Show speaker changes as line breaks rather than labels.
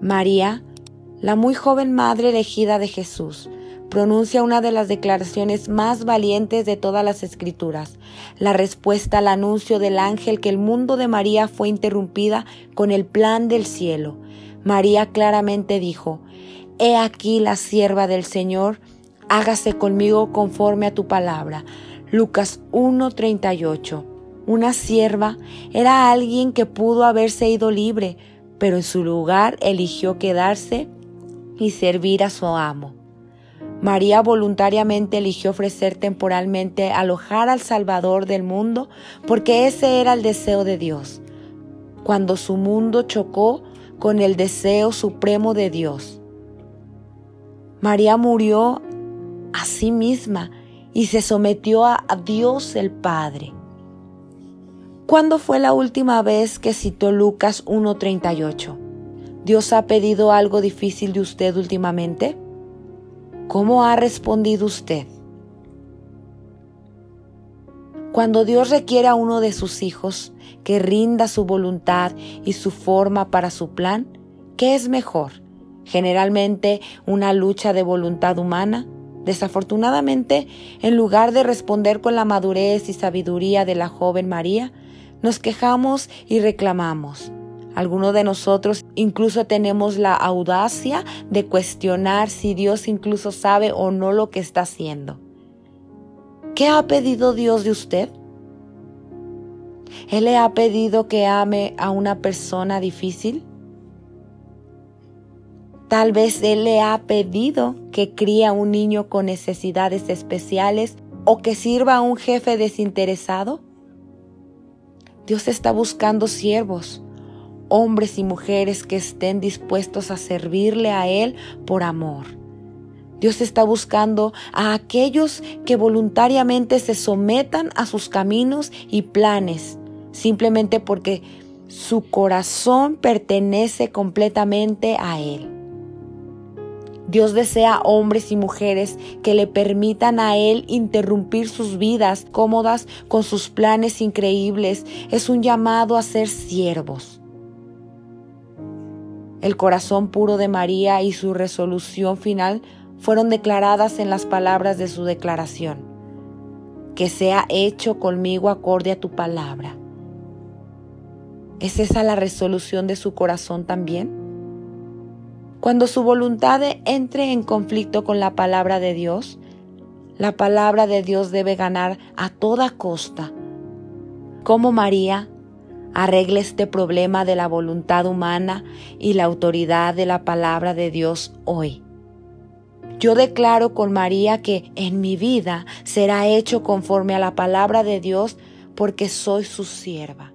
María, la muy joven madre elegida de Jesús, pronuncia una de las declaraciones más valientes de todas las escrituras, la respuesta al anuncio del ángel que el mundo de María fue interrumpida con el plan del cielo. María claramente dijo, He aquí la sierva del Señor, hágase conmigo conforme a tu palabra. Lucas 1:38. Una sierva era alguien que pudo haberse ido libre, pero en su lugar eligió quedarse y servir a su amo. María voluntariamente eligió ofrecer temporalmente alojar al Salvador del mundo porque ese era el deseo de Dios. Cuando su mundo chocó con el deseo supremo de Dios. María murió a sí misma y se sometió a Dios el Padre. ¿Cuándo fue la última vez que citó Lucas 1.38? ¿Dios ha pedido algo difícil de usted últimamente? ¿Cómo ha respondido usted? Cuando Dios requiere a uno de sus hijos que rinda su voluntad y su forma para su plan, ¿qué es mejor? Generalmente una lucha de voluntad humana. Desafortunadamente, en lugar de responder con la madurez y sabiduría de la joven María, nos quejamos y reclamamos. Algunos de nosotros incluso tenemos la audacia de cuestionar si Dios incluso sabe o no lo que está haciendo. ¿Qué ha pedido Dios de usted? ¿Él le ha pedido que ame a una persona difícil? Tal vez Él le ha pedido que críe a un niño con necesidades especiales o que sirva a un jefe desinteresado. Dios está buscando siervos hombres y mujeres que estén dispuestos a servirle a Él por amor. Dios está buscando a aquellos que voluntariamente se sometan a sus caminos y planes, simplemente porque su corazón pertenece completamente a Él. Dios desea hombres y mujeres que le permitan a Él interrumpir sus vidas cómodas con sus planes increíbles. Es un llamado a ser siervos. El corazón puro de María y su resolución final fueron declaradas en las palabras de su declaración. Que sea hecho conmigo acorde a tu palabra. ¿Es esa la resolución de su corazón también? Cuando su voluntad entre en conflicto con la palabra de Dios, la palabra de Dios debe ganar a toda costa. Como María, arregle este problema de la voluntad humana y la autoridad de la palabra de Dios hoy. Yo declaro con María que en mi vida será hecho conforme a la palabra de Dios porque soy su sierva.